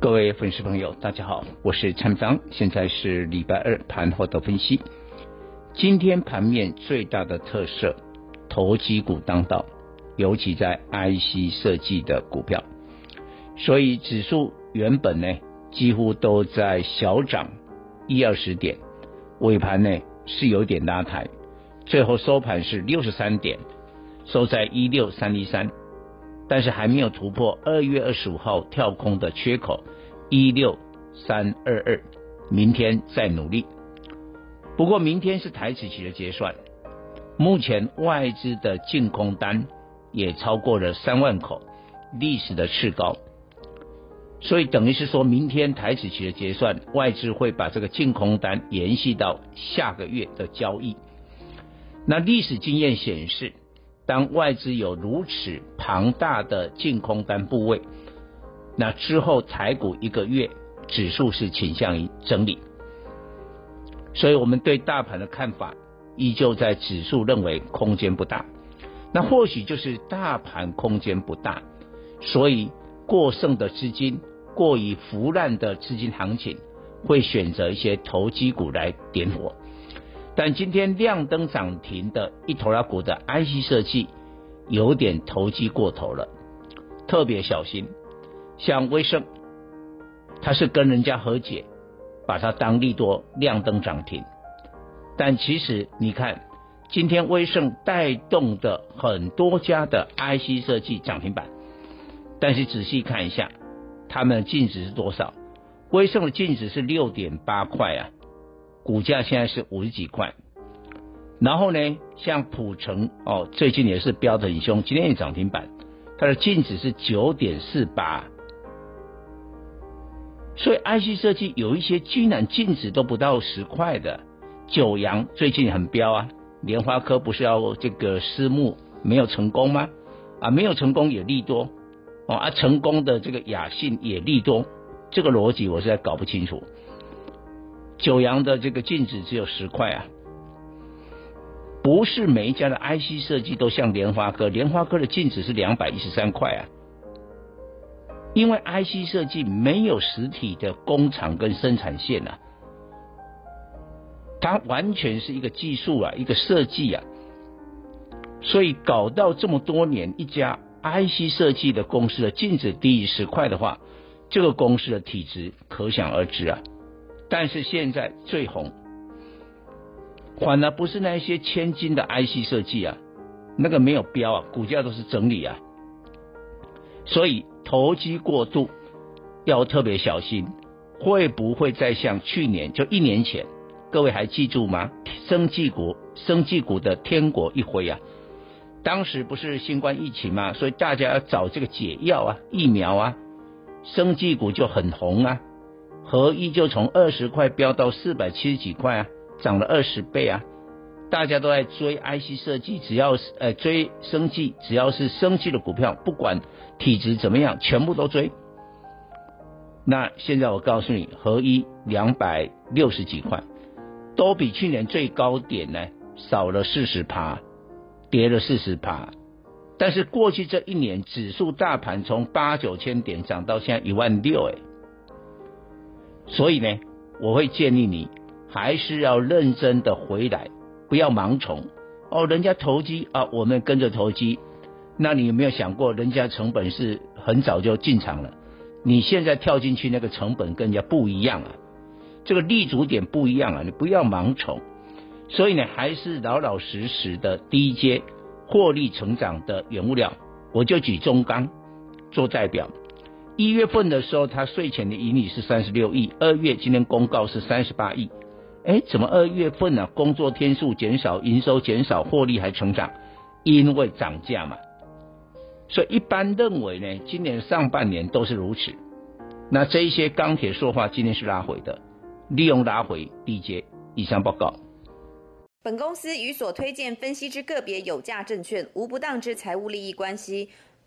各位粉丝朋友，大家好，我是蔡章，现在是礼拜二盘后的分析。今天盘面最大的特色，投机股当道，尤其在 IC 设计的股票，所以指数原本呢几乎都在小涨一二十点，尾盘呢是有点拉抬，最后收盘是六十三点，收在一六三一三。但是还没有突破二月二十五号跳空的缺口一六三二二，明天再努力。不过明天是台指期的结算，目前外资的净空单也超过了三万口，历史的次高，所以等于是说明天台指期的结算，外资会把这个净空单延续到下个月的交易。那历史经验显示。当外资有如此庞大的净空单部位，那之后台股一个月指数是倾向于整理，所以我们对大盘的看法依旧在指数认为空间不大，那或许就是大盘空间不大，所以过剩的资金、过于腐烂的资金行情会选择一些投机股来点火。但今天亮灯涨停的一头拉股的 IC 设计有点投机过头了，特别小心。像威盛，它是跟人家和解，把它当利多亮灯涨停。但其实你看，今天威盛带动的很多家的 IC 设计涨停板，但是仔细看一下，他们的净值是多少？威盛的净值是六点八块啊。股价现在是五十几块，然后呢，像普成哦，最近也是飙得很凶，今天也涨停板，它的净值是九点四八，所以 IC 设计有一些居然净值都不到十块的，九阳最近很飙啊，莲花科不是要这个私募没有成功吗？啊，没有成功也利多哦，啊，成功的这个雅信也利多，这个逻辑我实在搞不清楚。九阳的这个净值只有十块啊，不是每一家的 IC 设计都像联发科，联发科的净值是两百一十三块啊，因为 IC 设计没有实体的工厂跟生产线啊，它完全是一个技术啊，一个设计啊，所以搞到这么多年，一家 IC 设计的公司的净值低于十块的话，这个公司的体质可想而知啊。但是现在最红，反而不是那些千金的 IC 设计啊，那个没有标啊，股价都是整理啊，所以投机过度要特别小心，会不会再像去年就一年前，各位还记住吗？生技股，生技股的天国一挥啊，当时不是新冠疫情吗？所以大家要找这个解药啊，疫苗啊，生技股就很红啊。合一就从二十块飙到四百七十几块啊，涨了二十倍啊！大家都在追 IC 设计，只要是呃追生技，只要是生技的股票，不管体质怎么样，全部都追。那现在我告诉你，合一两百六十几块，都比去年最高点呢少了四十趴，跌了四十趴。但是过去这一年，指数大盘从八九千点涨到现在一万六，哎。所以呢，我会建议你还是要认真的回来，不要盲从哦。人家投机啊，我们跟着投机。那你有没有想过，人家成本是很早就进场了？你现在跳进去，那个成本跟人家不一样啊，这个立足点不一样啊，你不要盲从。所以呢，还是老老实实的低阶获利成长的原物料，我就举中钢做代表。一月份的时候，它税前的盈利是三十六亿。二月今天公告是三十八亿。哎，怎么二月份呢、啊？工作天数减少，营收减少，获利还成长，因为涨价嘛。所以一般认为呢，今年上半年都是如此。那这一些钢铁说话今天是拉回的，利用拉回低阶以上报告。本公司与所推荐分析之个别有价证券无不当之财务利益关系。